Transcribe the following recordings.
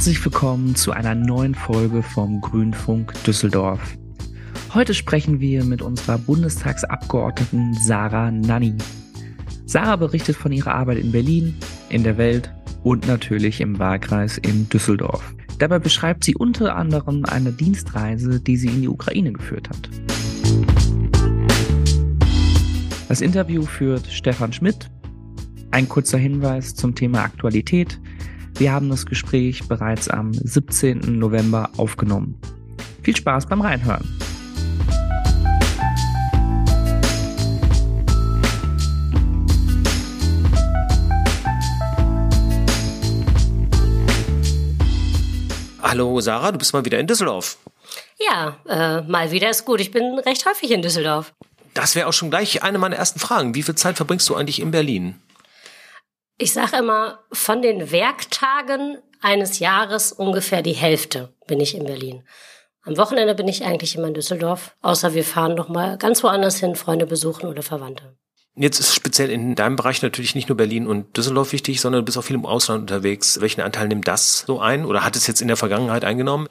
Herzlich willkommen zu einer neuen Folge vom Grünfunk Düsseldorf. Heute sprechen wir mit unserer Bundestagsabgeordneten Sarah Nanni. Sarah berichtet von ihrer Arbeit in Berlin, in der Welt und natürlich im Wahlkreis in Düsseldorf. Dabei beschreibt sie unter anderem eine Dienstreise, die sie in die Ukraine geführt hat. Das Interview führt Stefan Schmidt. Ein kurzer Hinweis zum Thema Aktualität. Wir haben das Gespräch bereits am 17. November aufgenommen. Viel Spaß beim Reinhören. Hallo Sarah, du bist mal wieder in Düsseldorf. Ja, äh, mal wieder ist gut. Ich bin recht häufig in Düsseldorf. Das wäre auch schon gleich eine meiner ersten Fragen. Wie viel Zeit verbringst du eigentlich in Berlin? Ich sage immer, von den Werktagen eines Jahres ungefähr die Hälfte bin ich in Berlin. Am Wochenende bin ich eigentlich immer in Düsseldorf, außer wir fahren noch mal ganz woanders hin, Freunde besuchen oder Verwandte. Jetzt ist speziell in deinem Bereich natürlich nicht nur Berlin und Düsseldorf wichtig, sondern du bist auch viel im Ausland unterwegs. Welchen Anteil nimmt das so ein oder hat es jetzt in der Vergangenheit eingenommen?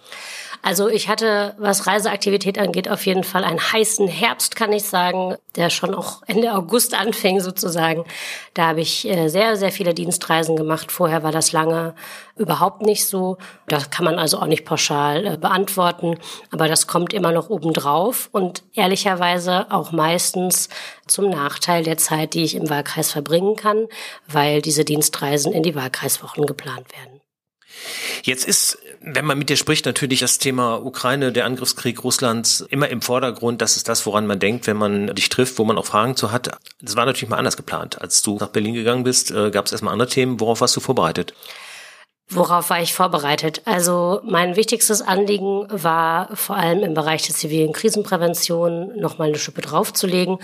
Also ich hatte, was Reiseaktivität angeht, auf jeden Fall einen heißen Herbst, kann ich sagen, der schon auch Ende August anfing sozusagen. Da habe ich äh, sehr, sehr viele Dienstreisen gemacht. Vorher war das lange überhaupt nicht so. Das kann man also auch nicht pauschal äh, beantworten. Aber das kommt immer noch obendrauf und ehrlicherweise auch meistens zum Nachteil der Zeit, die ich im Wahlkreis verbringen kann, weil diese Dienstreisen in die Wahlkreiswochen geplant werden. Jetzt ist, wenn man mit dir spricht, natürlich das Thema Ukraine, der Angriffskrieg Russlands immer im Vordergrund. Das ist das, woran man denkt, wenn man dich trifft, wo man auch Fragen zu hat. Das war natürlich mal anders geplant. Als du nach Berlin gegangen bist, äh, gab es erstmal andere Themen. Worauf warst du vorbereitet? Worauf war ich vorbereitet? Also mein wichtigstes Anliegen war vor allem im Bereich der zivilen Krisenprävention nochmal eine Schippe draufzulegen.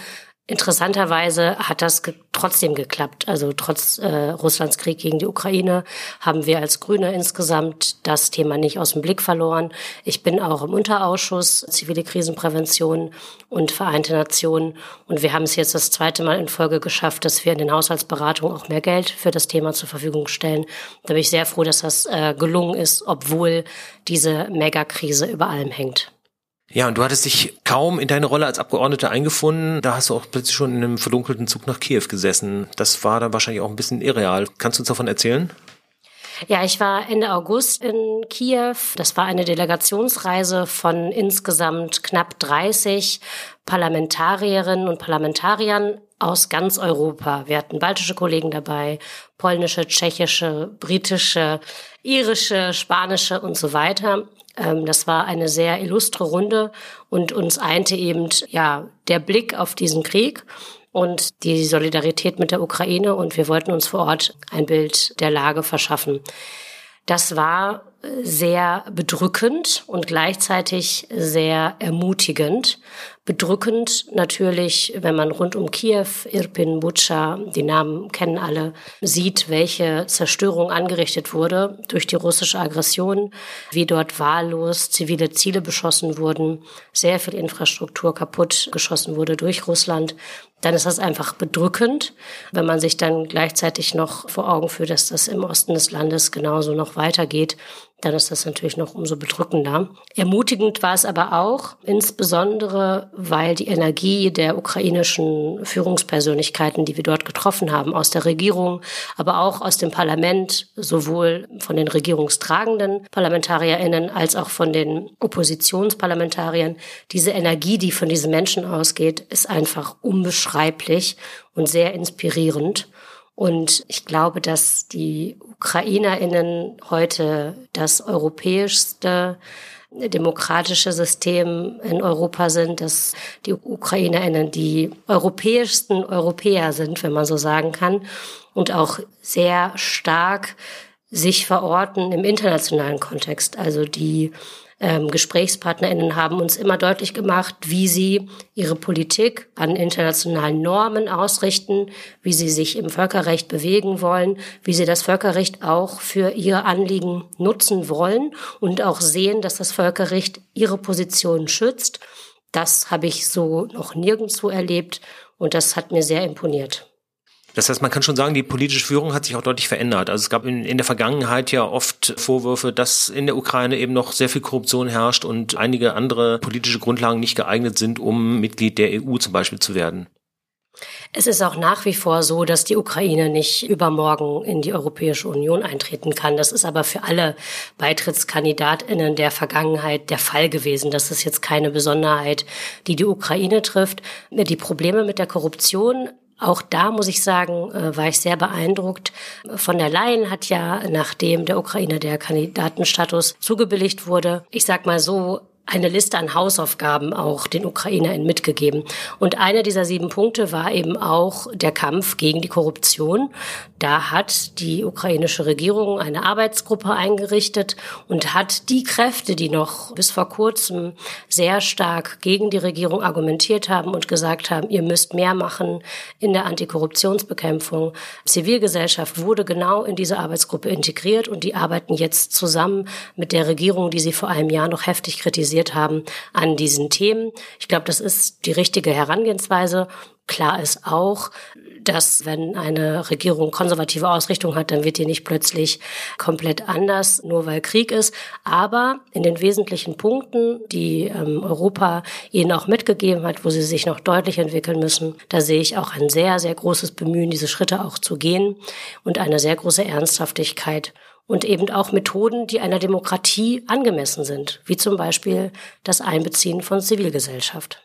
Interessanterweise hat das ge trotzdem geklappt. Also trotz äh, Russlands Krieg gegen die Ukraine haben wir als Grüne insgesamt das Thema nicht aus dem Blick verloren. Ich bin auch im Unterausschuss zivile Krisenprävention und Vereinte Nationen. Und wir haben es jetzt das zweite Mal in Folge geschafft, dass wir in den Haushaltsberatungen auch mehr Geld für das Thema zur Verfügung stellen. Da bin ich sehr froh, dass das äh, gelungen ist, obwohl diese Megakrise über allem hängt. Ja, und du hattest dich kaum in deine Rolle als Abgeordnete eingefunden. Da hast du auch plötzlich schon in einem verdunkelten Zug nach Kiew gesessen. Das war dann wahrscheinlich auch ein bisschen irreal. Kannst du uns davon erzählen? Ja, ich war Ende August in Kiew. Das war eine Delegationsreise von insgesamt knapp 30 Parlamentarierinnen und Parlamentariern aus ganz Europa. Wir hatten baltische Kollegen dabei, polnische, tschechische, britische, irische, spanische und so weiter. Ähm, das war eine sehr illustre Runde und uns einte eben ja der Blick auf diesen Krieg und die Solidarität mit der Ukraine und wir wollten uns vor Ort ein Bild der Lage verschaffen. Das war sehr bedrückend und gleichzeitig sehr ermutigend. Bedrückend natürlich, wenn man rund um Kiew, Irpin, Butscha, die Namen kennen alle, sieht, welche Zerstörung angerichtet wurde durch die russische Aggression, wie dort wahllos zivile Ziele beschossen wurden, sehr viel Infrastruktur kaputt geschossen wurde durch Russland dann ist das einfach bedrückend, wenn man sich dann gleichzeitig noch vor Augen führt, dass das im Osten des Landes genauso noch weitergeht dann ist das natürlich noch umso bedrückender. Ermutigend war es aber auch, insbesondere weil die Energie der ukrainischen Führungspersönlichkeiten, die wir dort getroffen haben, aus der Regierung, aber auch aus dem Parlament, sowohl von den regierungstragenden Parlamentarierinnen als auch von den Oppositionsparlamentariern, diese Energie, die von diesen Menschen ausgeht, ist einfach unbeschreiblich und sehr inspirierend. Und ich glaube, dass die UkrainerInnen heute das europäischste demokratische System in Europa sind, dass die UkrainerInnen die europäischsten Europäer sind, wenn man so sagen kann, und auch sehr stark sich verorten im internationalen Kontext. Also die ähm, GesprächspartnerInnen haben uns immer deutlich gemacht, wie sie ihre Politik an internationalen Normen ausrichten, wie sie sich im Völkerrecht bewegen wollen, wie sie das Völkerrecht auch für ihre Anliegen nutzen wollen und auch sehen, dass das Völkerrecht ihre Position schützt. Das habe ich so noch nirgendwo erlebt und das hat mir sehr imponiert. Das heißt, man kann schon sagen, die politische Führung hat sich auch deutlich verändert. Also es gab in, in, der Vergangenheit ja oft Vorwürfe, dass in der Ukraine eben noch sehr viel Korruption herrscht und einige andere politische Grundlagen nicht geeignet sind, um Mitglied der EU zum Beispiel zu werden. Es ist auch nach wie vor so, dass die Ukraine nicht übermorgen in die Europäische Union eintreten kann. Das ist aber für alle Beitrittskandidatinnen der Vergangenheit der Fall gewesen. Das ist jetzt keine Besonderheit, die die Ukraine trifft. Die Probleme mit der Korruption auch da muss ich sagen, äh, war ich sehr beeindruckt. Von der Leyen hat ja, nachdem der Ukraine der Kandidatenstatus zugebilligt wurde, ich sag mal so, eine Liste an Hausaufgaben auch den UkrainerInnen mitgegeben. Und einer dieser sieben Punkte war eben auch der Kampf gegen die Korruption. Da hat die ukrainische Regierung eine Arbeitsgruppe eingerichtet und hat die Kräfte, die noch bis vor kurzem sehr stark gegen die Regierung argumentiert haben und gesagt haben, ihr müsst mehr machen in der Antikorruptionsbekämpfung. Zivilgesellschaft wurde genau in diese Arbeitsgruppe integriert und die arbeiten jetzt zusammen mit der Regierung, die sie vor einem Jahr noch heftig kritisiert sensibilisiert haben an diesen Themen. Ich glaube, das ist die richtige Herangehensweise. Klar ist auch, dass wenn eine Regierung konservative Ausrichtung hat, dann wird die nicht plötzlich komplett anders, nur weil Krieg ist. Aber in den wesentlichen Punkten, die ähm, Europa ihnen auch mitgegeben hat, wo sie sich noch deutlich entwickeln müssen, da sehe ich auch ein sehr, sehr großes Bemühen, diese Schritte auch zu gehen und eine sehr große Ernsthaftigkeit und eben auch Methoden, die einer Demokratie angemessen sind, wie zum Beispiel das Einbeziehen von Zivilgesellschaft.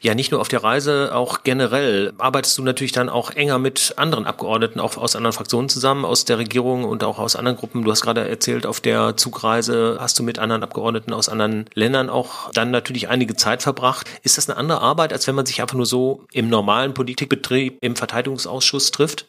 Ja, nicht nur auf der Reise, auch generell arbeitest du natürlich dann auch enger mit anderen Abgeordneten, auch aus anderen Fraktionen zusammen, aus der Regierung und auch aus anderen Gruppen. Du hast gerade erzählt, auf der Zugreise hast du mit anderen Abgeordneten aus anderen Ländern auch dann natürlich einige Zeit verbracht. Ist das eine andere Arbeit, als wenn man sich einfach nur so im normalen Politikbetrieb im Verteidigungsausschuss trifft?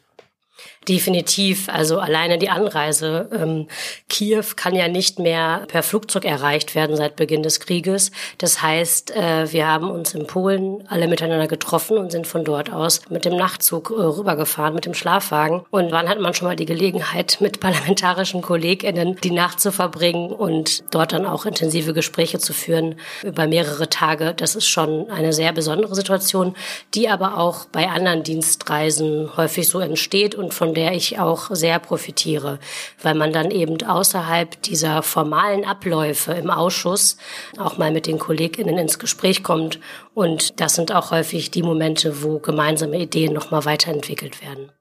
Definitiv. Also alleine die Anreise. Ähm, Kiew kann ja nicht mehr per Flugzeug erreicht werden seit Beginn des Krieges. Das heißt, äh, wir haben uns in Polen alle miteinander getroffen und sind von dort aus mit dem Nachtzug äh, rübergefahren, mit dem Schlafwagen. Und wann hat man schon mal die Gelegenheit, mit parlamentarischen KollegInnen die Nacht zu verbringen und dort dann auch intensive Gespräche zu führen über mehrere Tage? Das ist schon eine sehr besondere Situation, die aber auch bei anderen Dienstreisen häufig so entsteht und von der ich auch sehr profitiere, weil man dann eben außerhalb dieser formalen Abläufe im Ausschuss auch mal mit den KollegInnen ins Gespräch kommt. Und das sind auch häufig die Momente, wo gemeinsame Ideen nochmal weiterentwickelt werden.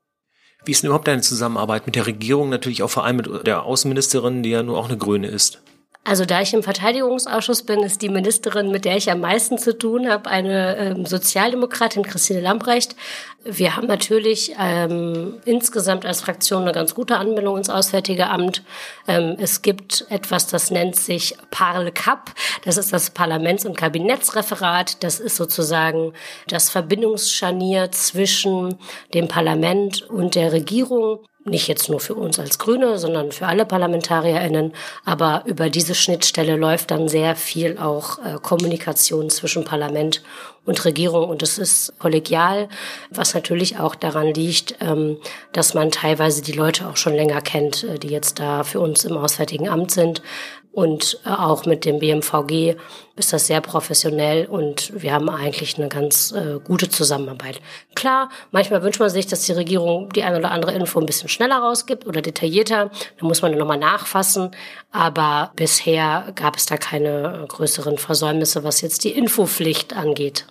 Wie ist denn überhaupt deine Zusammenarbeit mit der Regierung, natürlich auch vor allem mit der Außenministerin, die ja nur auch eine Grüne ist? Also da ich im Verteidigungsausschuss bin, ist die Ministerin, mit der ich am meisten zu tun habe, eine ähm, Sozialdemokratin, Christine Lamprecht. Wir haben natürlich ähm, insgesamt als Fraktion eine ganz gute Anbindung ins Auswärtige Amt. Ähm, es gibt etwas, das nennt sich Parle Cup. Das ist das Parlaments- und Kabinettsreferat. Das ist sozusagen das Verbindungsscharnier zwischen dem Parlament und der Regierung nicht jetzt nur für uns als Grüne, sondern für alle ParlamentarierInnen. Aber über diese Schnittstelle läuft dann sehr viel auch äh, Kommunikation zwischen Parlament und Regierung. Und es ist kollegial, was natürlich auch daran liegt, ähm, dass man teilweise die Leute auch schon länger kennt, äh, die jetzt da für uns im Auswärtigen Amt sind. Und äh, auch mit dem BMVG ist das sehr professionell und wir haben eigentlich eine ganz äh, gute Zusammenarbeit. Klar, manchmal wünscht man sich, dass die Regierung die eine oder andere Info ein bisschen schneller rausgibt oder detaillierter. Da muss man nochmal nachfassen. Aber bisher gab es da keine größeren Versäumnisse, was jetzt die Infopflicht angeht.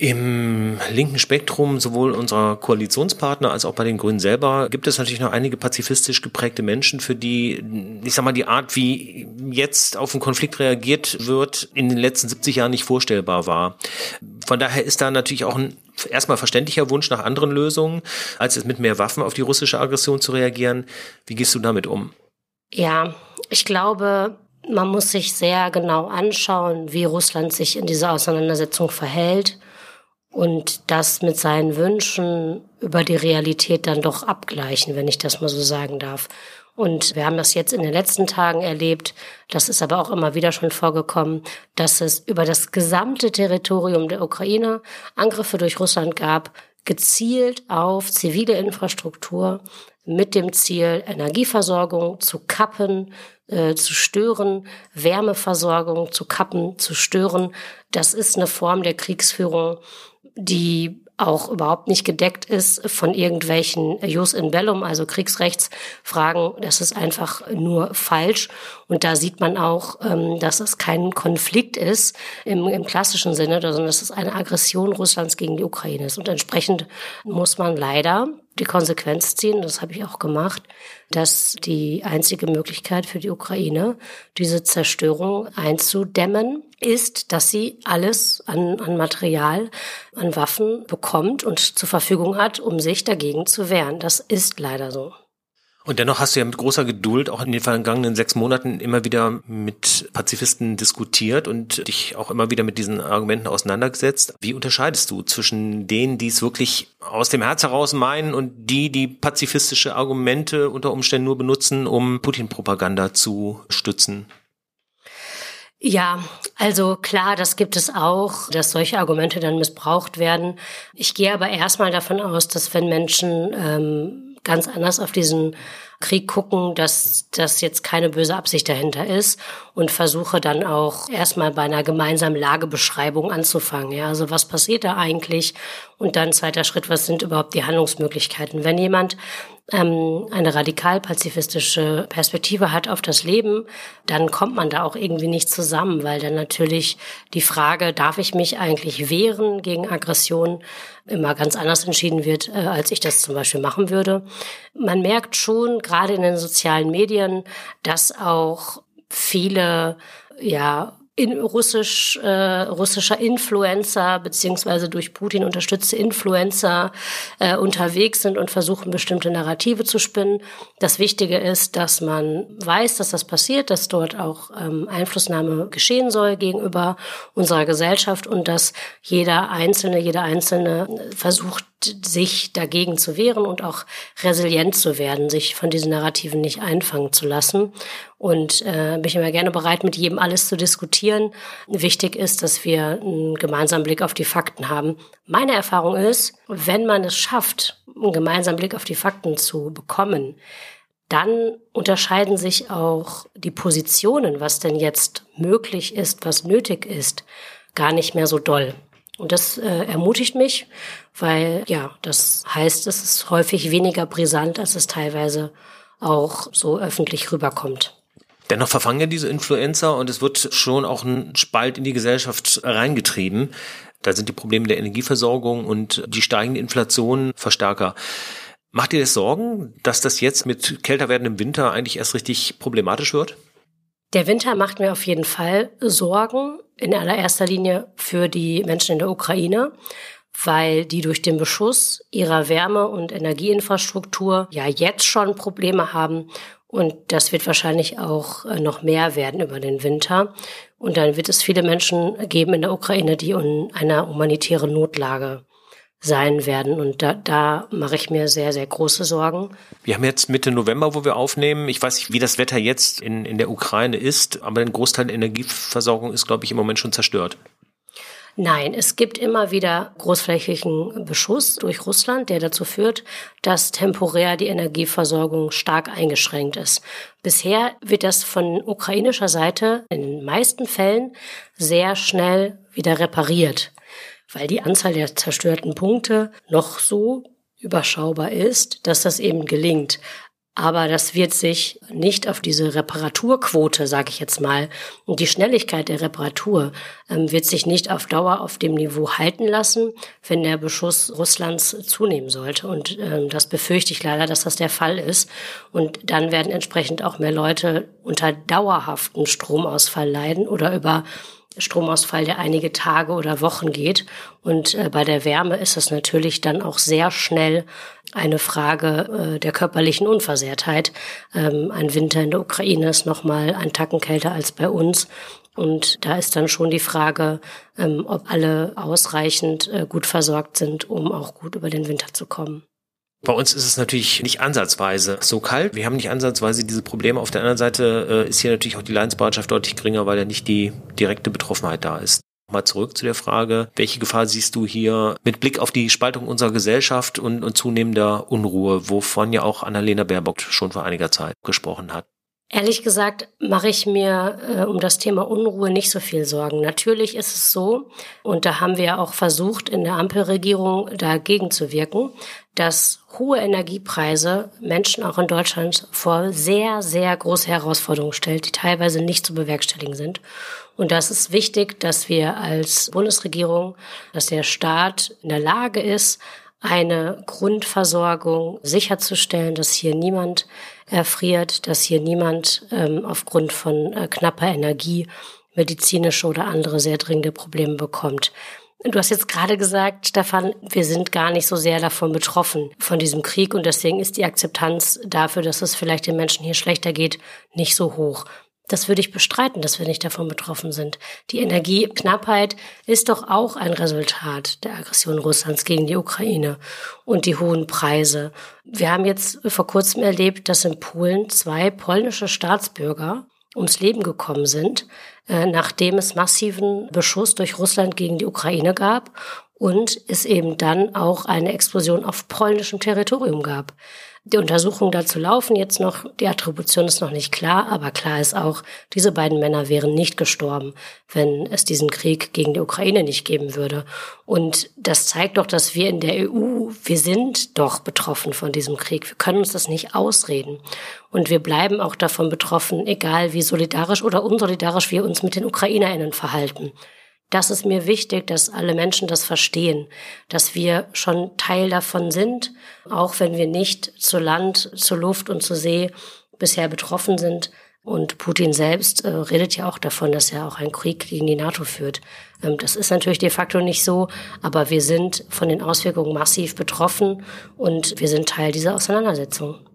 Im linken Spektrum, sowohl unserer Koalitionspartner als auch bei den Grünen selber, gibt es natürlich noch einige pazifistisch geprägte Menschen, für die, ich sag mal, die Art, wie jetzt auf den Konflikt reagiert wird, in den letzten 70 Jahren nicht vorstellbar war. Von daher ist da natürlich auch ein erstmal verständlicher Wunsch nach anderen Lösungen, als es mit mehr Waffen auf die russische Aggression zu reagieren. Wie gehst du damit um? Ja, ich glaube, man muss sich sehr genau anschauen, wie Russland sich in dieser Auseinandersetzung verhält und das mit seinen Wünschen über die Realität dann doch abgleichen, wenn ich das mal so sagen darf. Und wir haben das jetzt in den letzten Tagen erlebt, das ist aber auch immer wieder schon vorgekommen, dass es über das gesamte Territorium der Ukraine Angriffe durch Russland gab, gezielt auf zivile Infrastruktur mit dem Ziel, Energieversorgung zu kappen, äh, zu stören, Wärmeversorgung zu kappen, zu stören. Das ist eine Form der Kriegsführung, die auch überhaupt nicht gedeckt ist von irgendwelchen Jus in Bellum, also Kriegsrechtsfragen. Das ist einfach nur falsch. Und da sieht man auch, ähm, dass es kein Konflikt ist im, im klassischen Sinne, sondern dass es eine Aggression Russlands gegen die Ukraine ist. Und entsprechend muss man leider die Konsequenz ziehen, das habe ich auch gemacht, dass die einzige Möglichkeit für die Ukraine, diese Zerstörung einzudämmen, ist, dass sie alles an, an Material, an Waffen bekommt und zur Verfügung hat, um sich dagegen zu wehren. Das ist leider so. Und dennoch hast du ja mit großer Geduld auch in den vergangenen sechs Monaten immer wieder mit Pazifisten diskutiert und dich auch immer wieder mit diesen Argumenten auseinandergesetzt. Wie unterscheidest du zwischen denen, die es wirklich aus dem Herz heraus meinen und die, die pazifistische Argumente unter Umständen nur benutzen, um Putin-Propaganda zu stützen? Ja, also klar, das gibt es auch, dass solche Argumente dann missbraucht werden. Ich gehe aber erstmal davon aus, dass wenn Menschen ähm, ganz anders auf diesen Krieg gucken, dass das jetzt keine böse Absicht dahinter ist und versuche dann auch erstmal bei einer gemeinsamen Lagebeschreibung anzufangen. Ja, also was passiert da eigentlich? Und dann zweiter Schritt, was sind überhaupt die Handlungsmöglichkeiten? Wenn jemand ähm, eine radikal-pazifistische Perspektive hat auf das Leben, dann kommt man da auch irgendwie nicht zusammen, weil dann natürlich die Frage, darf ich mich eigentlich wehren gegen Aggression, immer ganz anders entschieden wird, äh, als ich das zum Beispiel machen würde. Man merkt schon, gerade in den sozialen Medien, dass auch viele ja in russisch, äh, russischer Influencer beziehungsweise durch Putin unterstützte Influencer äh, unterwegs sind und versuchen, bestimmte Narrative zu spinnen. Das Wichtige ist, dass man weiß, dass das passiert, dass dort auch ähm, Einflussnahme geschehen soll gegenüber unserer Gesellschaft und dass jeder Einzelne, jeder Einzelne versucht, sich dagegen zu wehren und auch resilient zu werden, sich von diesen Narrativen nicht einfangen zu lassen. Und äh, bin ich immer gerne bereit, mit jedem alles zu diskutieren. Wichtig ist, dass wir einen gemeinsamen Blick auf die Fakten haben. Meine Erfahrung ist, wenn man es schafft, einen gemeinsamen Blick auf die Fakten zu bekommen, dann unterscheiden sich auch die Positionen, was denn jetzt möglich ist, was nötig ist, gar nicht mehr so doll. Und das äh, ermutigt mich, weil ja, das heißt, es ist häufig weniger brisant, als es teilweise auch so öffentlich rüberkommt. Dennoch verfangen ja diese Influencer und es wird schon auch ein Spalt in die Gesellschaft reingetrieben. Da sind die Probleme der Energieversorgung und die steigende Inflation Verstärker. Macht ihr das Sorgen, dass das jetzt mit kälter werdendem Winter eigentlich erst richtig problematisch wird? Der Winter macht mir auf jeden Fall Sorgen, in allererster Linie für die Menschen in der Ukraine, weil die durch den Beschuss ihrer Wärme- und Energieinfrastruktur ja jetzt schon Probleme haben. Und das wird wahrscheinlich auch äh, noch mehr werden über den Winter. Und dann wird es viele Menschen geben in der Ukraine, die in einer humanitären Notlage sein werden. Und da, da mache ich mir sehr, sehr große Sorgen. Wir haben jetzt Mitte November, wo wir aufnehmen. Ich weiß nicht, wie das Wetter jetzt in, in der Ukraine ist, aber ein Großteil der Energieversorgung ist, glaube ich, im Moment schon zerstört. Nein, es gibt immer wieder großflächigen Beschuss durch Russland, der dazu führt, dass temporär die Energieversorgung stark eingeschränkt ist. Bisher wird das von ukrainischer Seite in den meisten Fällen sehr schnell wieder repariert weil die Anzahl der zerstörten Punkte noch so überschaubar ist, dass das eben gelingt. Aber das wird sich nicht auf diese Reparaturquote, sage ich jetzt mal, und die Schnelligkeit der Reparatur ähm, wird sich nicht auf Dauer auf dem Niveau halten lassen, wenn der Beschuss Russlands zunehmen sollte. Und ähm, das befürchte ich leider, dass das der Fall ist. Und dann werden entsprechend auch mehr Leute unter dauerhaften Stromausfall leiden oder über Stromausfall, der einige Tage oder Wochen geht. Und äh, bei der Wärme ist es natürlich dann auch sehr schnell eine Frage äh, der körperlichen Unversehrtheit. Ähm, ein Winter in der Ukraine ist nochmal ein Tacken kälter als bei uns. Und da ist dann schon die Frage, ähm, ob alle ausreichend äh, gut versorgt sind, um auch gut über den Winter zu kommen. Bei uns ist es natürlich nicht ansatzweise so kalt. Wir haben nicht ansatzweise diese Probleme. Auf der anderen Seite äh, ist hier natürlich auch die Leidensbereitschaft deutlich geringer, weil ja nicht die direkte Betroffenheit da ist. Mal zurück zu der Frage, welche Gefahr siehst du hier mit Blick auf die Spaltung unserer Gesellschaft und, und zunehmender Unruhe, wovon ja auch Annalena Baerbock schon vor einiger Zeit gesprochen hat? Ehrlich gesagt mache ich mir äh, um das Thema Unruhe nicht so viel Sorgen. Natürlich ist es so, und da haben wir auch versucht, in der Ampelregierung dagegen zu wirken, dass hohe Energiepreise Menschen auch in Deutschland vor sehr, sehr große Herausforderungen stellt, die teilweise nicht zu bewerkstelligen sind. Und das ist wichtig, dass wir als Bundesregierung, dass der Staat in der Lage ist, eine Grundversorgung sicherzustellen, dass hier niemand erfriert, dass hier niemand ähm, aufgrund von äh, knapper Energie medizinische oder andere sehr dringende Probleme bekommt. Du hast jetzt gerade gesagt, Stefan, wir sind gar nicht so sehr davon betroffen, von diesem Krieg. Und deswegen ist die Akzeptanz dafür, dass es vielleicht den Menschen hier schlechter geht, nicht so hoch. Das würde ich bestreiten, dass wir nicht davon betroffen sind. Die Energieknappheit ist doch auch ein Resultat der Aggression Russlands gegen die Ukraine und die hohen Preise. Wir haben jetzt vor kurzem erlebt, dass in Polen zwei polnische Staatsbürger ums Leben gekommen sind, äh, nachdem es massiven Beschuss durch Russland gegen die Ukraine gab und es eben dann auch eine Explosion auf polnischem Territorium gab. Die Untersuchungen dazu laufen jetzt noch. Die Attribution ist noch nicht klar, aber klar ist auch, diese beiden Männer wären nicht gestorben, wenn es diesen Krieg gegen die Ukraine nicht geben würde. Und das zeigt doch, dass wir in der EU, wir sind doch betroffen von diesem Krieg. Wir können uns das nicht ausreden. Und wir bleiben auch davon betroffen, egal wie solidarisch oder unsolidarisch wir uns mit den UkrainerInnen verhalten. Das ist mir wichtig, dass alle Menschen das verstehen, dass wir schon Teil davon sind, auch wenn wir nicht zu Land, zu Luft und zu See bisher betroffen sind. Und Putin selbst äh, redet ja auch davon, dass er auch einen Krieg gegen die NATO führt. Ähm, das ist natürlich de facto nicht so, aber wir sind von den Auswirkungen massiv betroffen und wir sind Teil dieser Auseinandersetzung.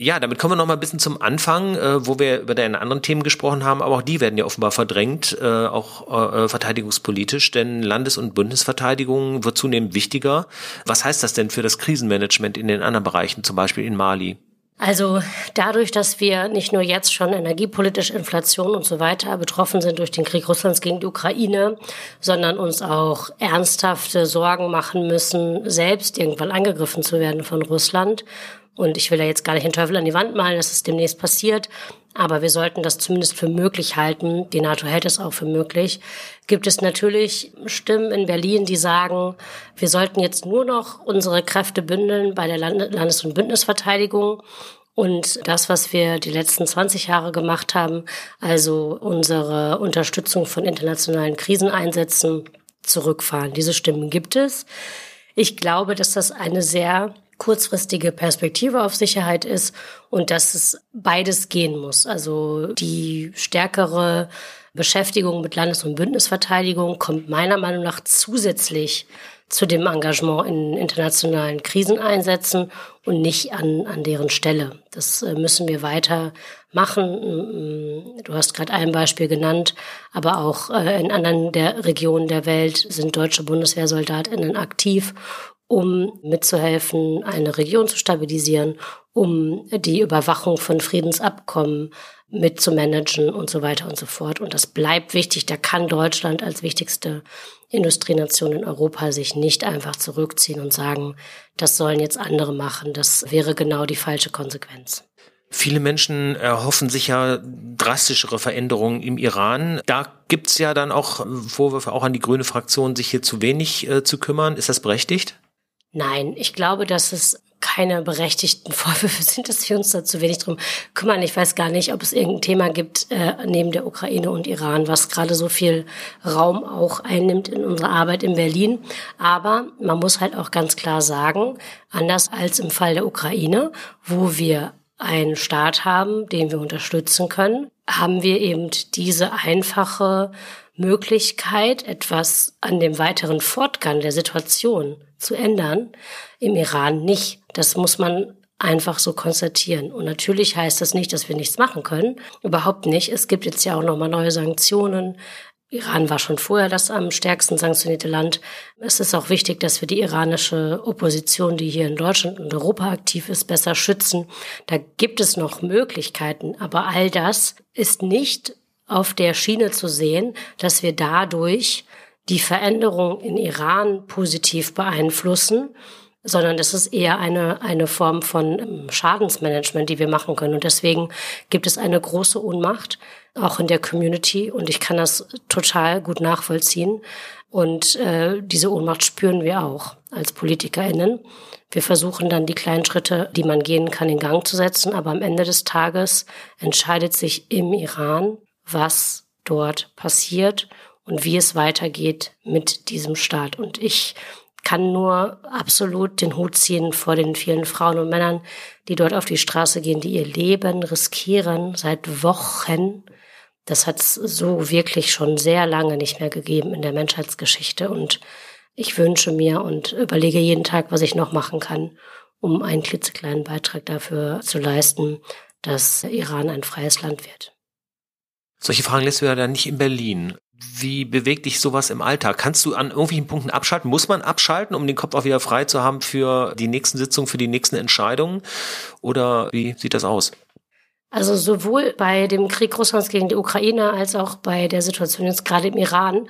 Ja, damit kommen wir noch mal ein bisschen zum Anfang, äh, wo wir über deine anderen Themen gesprochen haben, aber auch die werden ja offenbar verdrängt, äh, auch äh, verteidigungspolitisch, denn Landes- und Bundesverteidigung wird zunehmend wichtiger. Was heißt das denn für das Krisenmanagement in den anderen Bereichen, zum Beispiel in Mali? Also dadurch, dass wir nicht nur jetzt schon energiepolitisch Inflation und so weiter betroffen sind durch den Krieg Russlands gegen die Ukraine, sondern uns auch ernsthafte Sorgen machen müssen, selbst irgendwann angegriffen zu werden von Russland und ich will da jetzt gar nicht den Teufel an die Wand malen, dass es demnächst passiert. Aber wir sollten das zumindest für möglich halten. Die NATO hält es auch für möglich. Gibt es natürlich Stimmen in Berlin, die sagen, wir sollten jetzt nur noch unsere Kräfte bündeln bei der Landes- und Bündnisverteidigung. Und das, was wir die letzten 20 Jahre gemacht haben, also unsere Unterstützung von internationalen Kriseneinsätzen zurückfahren. Diese Stimmen gibt es. Ich glaube, dass das eine sehr kurzfristige Perspektive auf Sicherheit ist und dass es beides gehen muss. Also die stärkere Beschäftigung mit Landes- und Bündnisverteidigung kommt meiner Meinung nach zusätzlich zu dem Engagement in internationalen Kriseneinsätzen und nicht an, an deren Stelle. Das äh, müssen wir weiter machen. Mm, du hast gerade ein Beispiel genannt, aber auch äh, in anderen der Regionen der Welt sind deutsche Bundeswehrsoldatinnen aktiv um mitzuhelfen, eine Region zu stabilisieren, um die Überwachung von Friedensabkommen mitzumanagen und so weiter und so fort. Und das bleibt wichtig. Da kann Deutschland als wichtigste Industrienation in Europa sich nicht einfach zurückziehen und sagen, das sollen jetzt andere machen. Das wäre genau die falsche Konsequenz. Viele Menschen erhoffen sich ja drastischere Veränderungen im Iran. Da gibt's ja dann auch Vorwürfe auch an die grüne Fraktion, sich hier zu wenig äh, zu kümmern. Ist das berechtigt? Nein, ich glaube, dass es keine berechtigten Vorwürfe sind, dass wir uns da zu wenig drum kümmern. Ich weiß gar nicht, ob es irgendein Thema gibt äh, neben der Ukraine und Iran, was gerade so viel Raum auch einnimmt in unserer Arbeit in Berlin. Aber man muss halt auch ganz klar sagen, anders als im Fall der Ukraine, wo wir einen Staat haben, den wir unterstützen können, haben wir eben diese einfache Möglichkeit, etwas an dem weiteren Fortgang der Situation zu ändern, im Iran nicht. Das muss man einfach so konstatieren. Und natürlich heißt das nicht, dass wir nichts machen können. Überhaupt nicht. Es gibt jetzt ja auch nochmal neue Sanktionen. Iran war schon vorher das am stärksten sanktionierte Land. Es ist auch wichtig, dass wir die iranische Opposition, die hier in Deutschland und Europa aktiv ist, besser schützen. Da gibt es noch Möglichkeiten, aber all das ist nicht auf der Schiene zu sehen, dass wir dadurch die Veränderung in Iran positiv beeinflussen, sondern das ist eher eine, eine Form von ähm, Schadensmanagement, die wir machen können. Und deswegen gibt es eine große Ohnmacht, auch in der Community. Und ich kann das total gut nachvollziehen. Und äh, diese Ohnmacht spüren wir auch als PolitikerInnen. Wir versuchen dann die kleinen Schritte, die man gehen kann, in Gang zu setzen. Aber am Ende des Tages entscheidet sich im Iran, was dort passiert und wie es weitergeht mit diesem Staat. Und ich kann nur absolut den Hut ziehen vor den vielen Frauen und Männern, die dort auf die Straße gehen, die ihr Leben riskieren seit Wochen. Das hat es so wirklich schon sehr lange nicht mehr gegeben in der Menschheitsgeschichte. Und ich wünsche mir und überlege jeden Tag, was ich noch machen kann, um einen klitzekleinen Beitrag dafür zu leisten, dass Iran ein freies Land wird. Solche Fragen lässt du ja dann nicht in Berlin. Wie bewegt dich sowas im Alltag? Kannst du an irgendwelchen Punkten abschalten? Muss man abschalten, um den Kopf auch wieder frei zu haben für die nächsten Sitzungen, für die nächsten Entscheidungen? Oder wie sieht das aus? Also sowohl bei dem Krieg Russlands gegen die Ukraine als auch bei der Situation jetzt gerade im Iran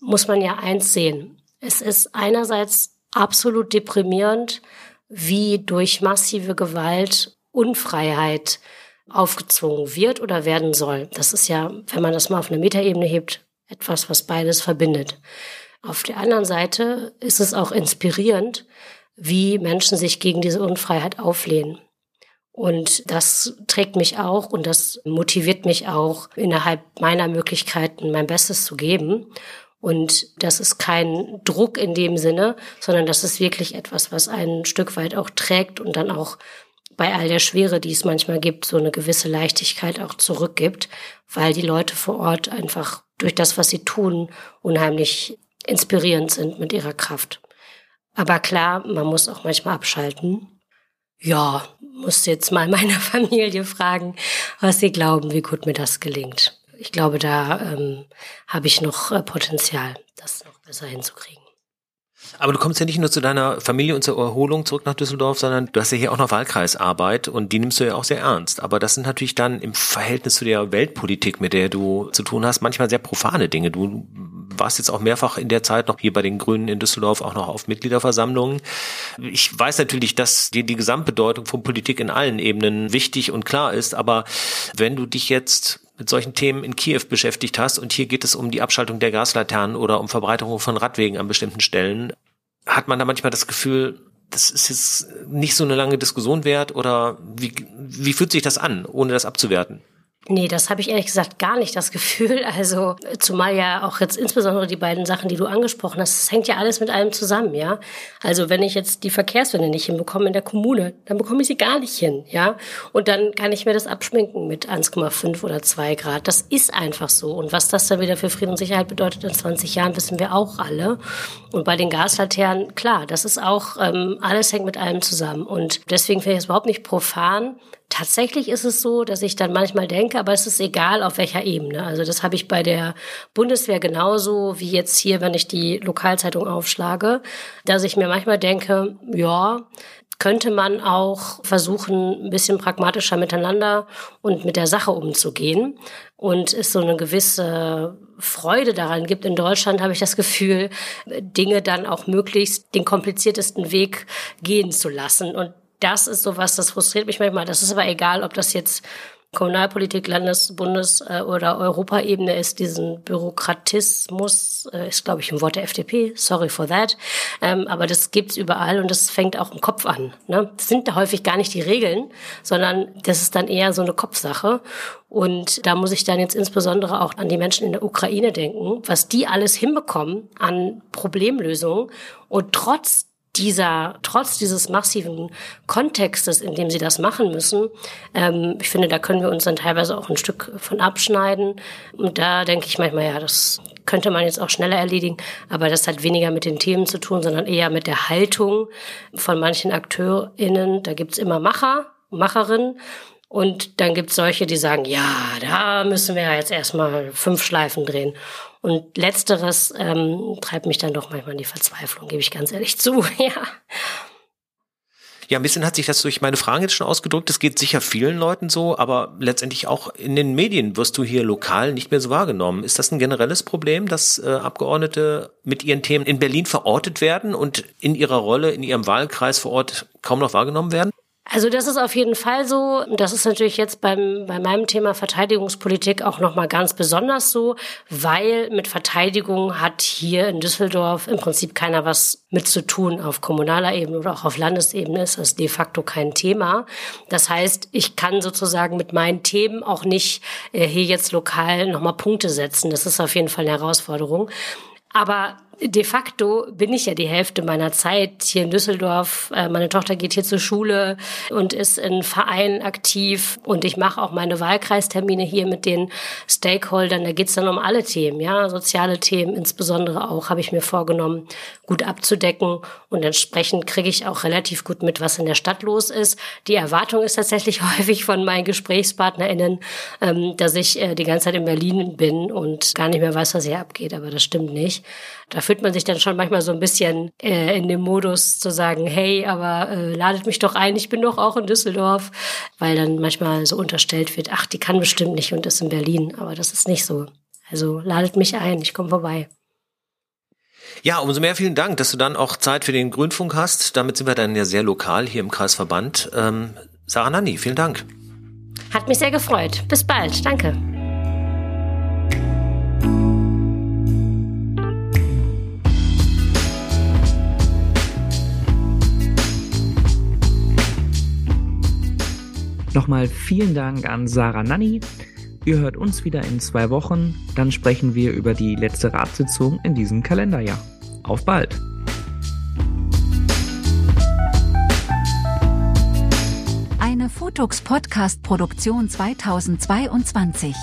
muss man ja eins sehen. Es ist einerseits absolut deprimierend, wie durch massive Gewalt Unfreiheit aufgezwungen wird oder werden soll. Das ist ja, wenn man das mal auf eine Metaebene hebt, etwas, was beides verbindet. Auf der anderen Seite ist es auch inspirierend, wie Menschen sich gegen diese Unfreiheit auflehnen. Und das trägt mich auch und das motiviert mich auch, innerhalb meiner Möglichkeiten mein Bestes zu geben. Und das ist kein Druck in dem Sinne, sondern das ist wirklich etwas, was ein Stück weit auch trägt und dann auch bei all der Schwere, die es manchmal gibt, so eine gewisse Leichtigkeit auch zurückgibt, weil die Leute vor Ort einfach durch das, was sie tun, unheimlich inspirierend sind mit ihrer Kraft. Aber klar, man muss auch manchmal abschalten. Ja, muss jetzt mal meine Familie fragen, was sie glauben, wie gut mir das gelingt. Ich glaube, da ähm, habe ich noch äh, Potenzial, das noch besser hinzukriegen. Aber du kommst ja nicht nur zu deiner Familie und zur Erholung zurück nach Düsseldorf, sondern du hast ja hier auch noch Wahlkreisarbeit und die nimmst du ja auch sehr ernst. Aber das sind natürlich dann im Verhältnis zu der Weltpolitik, mit der du zu tun hast, manchmal sehr profane Dinge. Du warst jetzt auch mehrfach in der Zeit noch hier bei den Grünen in Düsseldorf auch noch auf Mitgliederversammlungen. Ich weiß natürlich, dass dir die Gesamtbedeutung von Politik in allen Ebenen wichtig und klar ist, aber wenn du dich jetzt mit solchen Themen in Kiew beschäftigt hast. Und hier geht es um die Abschaltung der Gaslaternen oder um Verbreiterung von Radwegen an bestimmten Stellen, hat man da manchmal das Gefühl, das ist jetzt nicht so eine lange Diskussion wert? Oder wie, wie fühlt sich das an, ohne das abzuwerten? Nee, das habe ich ehrlich gesagt gar nicht das Gefühl. Also zumal ja auch jetzt insbesondere die beiden Sachen, die du angesprochen hast, das hängt ja alles mit allem zusammen, ja. Also wenn ich jetzt die Verkehrswende nicht hinbekomme in der Kommune, dann bekomme ich sie gar nicht hin, ja. Und dann kann ich mir das abschminken mit 1,5 oder 2 Grad. Das ist einfach so. Und was das dann wieder für Frieden und Sicherheit bedeutet in 20 Jahren, wissen wir auch alle. Und bei den Gaslaternen, klar, das ist auch, ähm, alles hängt mit allem zusammen. Und deswegen finde ich es überhaupt nicht profan, Tatsächlich ist es so, dass ich dann manchmal denke, aber es ist egal auf welcher Ebene. Also das habe ich bei der Bundeswehr genauso wie jetzt hier, wenn ich die Lokalzeitung aufschlage, dass ich mir manchmal denke, ja, könnte man auch versuchen, ein bisschen pragmatischer miteinander und mit der Sache umzugehen. Und es so eine gewisse Freude daran gibt. In Deutschland habe ich das Gefühl, Dinge dann auch möglichst den kompliziertesten Weg gehen zu lassen. Und das ist sowas, das frustriert mich manchmal. Das ist aber egal, ob das jetzt Kommunalpolitik, Landes-, Bundes- äh, oder Europaebene ist, diesen Bürokratismus, äh, ist glaube ich ein Wort der FDP, sorry for that, ähm, aber das gibt's überall und das fängt auch im Kopf an. Ne? Das sind da häufig gar nicht die Regeln, sondern das ist dann eher so eine Kopfsache und da muss ich dann jetzt insbesondere auch an die Menschen in der Ukraine denken, was die alles hinbekommen an Problemlösungen und trotz dieser, trotz dieses massiven Kontextes, in dem sie das machen müssen, ähm, ich finde, da können wir uns dann teilweise auch ein Stück von abschneiden. Und da denke ich manchmal, ja, das könnte man jetzt auch schneller erledigen, aber das hat weniger mit den Themen zu tun, sondern eher mit der Haltung von manchen AkteurInnen. Da gibt's immer Macher, Macherinnen. Und dann gibt's solche, die sagen, ja, da müssen wir jetzt erstmal fünf Schleifen drehen. Und letzteres ähm, treibt mich dann doch manchmal in die Verzweiflung, gebe ich ganz ehrlich zu, ja. Ja, ein bisschen hat sich das durch meine Fragen jetzt schon ausgedrückt. Es geht sicher vielen Leuten so, aber letztendlich auch in den Medien wirst du hier lokal nicht mehr so wahrgenommen. Ist das ein generelles Problem, dass äh, Abgeordnete mit ihren Themen in Berlin verortet werden und in ihrer Rolle, in ihrem Wahlkreis vor Ort kaum noch wahrgenommen werden? Also das ist auf jeden Fall so. Das ist natürlich jetzt beim, bei meinem Thema Verteidigungspolitik auch nochmal ganz besonders so, weil mit Verteidigung hat hier in Düsseldorf im Prinzip keiner was mit zu tun. Auf kommunaler Ebene oder auch auf Landesebene ist das de facto kein Thema. Das heißt, ich kann sozusagen mit meinen Themen auch nicht äh, hier jetzt lokal nochmal Punkte setzen. Das ist auf jeden Fall eine Herausforderung. Aber de facto bin ich ja die Hälfte meiner Zeit hier in Düsseldorf. Äh, meine Tochter geht hier zur Schule und ist in Vereinen aktiv und ich mache auch meine Wahlkreistermine hier mit den Stakeholdern. Da geht's dann um alle Themen, ja, soziale Themen insbesondere auch, habe ich mir vorgenommen, gut abzudecken und entsprechend kriege ich auch relativ gut mit, was in der Stadt los ist. Die Erwartung ist tatsächlich häufig von meinen GesprächspartnerInnen, ähm, dass ich äh, die ganze Zeit in Berlin bin und gar nicht mehr weiß, was hier abgeht, aber das stimmt nicht. Dafür fühlt man sich dann schon manchmal so ein bisschen äh, in dem Modus zu sagen, hey, aber äh, ladet mich doch ein, ich bin doch auch in Düsseldorf, weil dann manchmal so unterstellt wird, ach, die kann bestimmt nicht und ist in Berlin, aber das ist nicht so. Also ladet mich ein, ich komme vorbei. Ja, umso mehr vielen Dank, dass du dann auch Zeit für den Grünfunk hast. Damit sind wir dann ja sehr lokal hier im Kreisverband. Ähm, Sarah Nanni, vielen Dank. Hat mich sehr gefreut. Bis bald. Danke. Nochmal vielen Dank an Sarah Nanni. Ihr hört uns wieder in zwei Wochen. Dann sprechen wir über die letzte Ratssitzung in diesem Kalenderjahr. Auf bald! Eine Fotux Podcast Produktion 2022.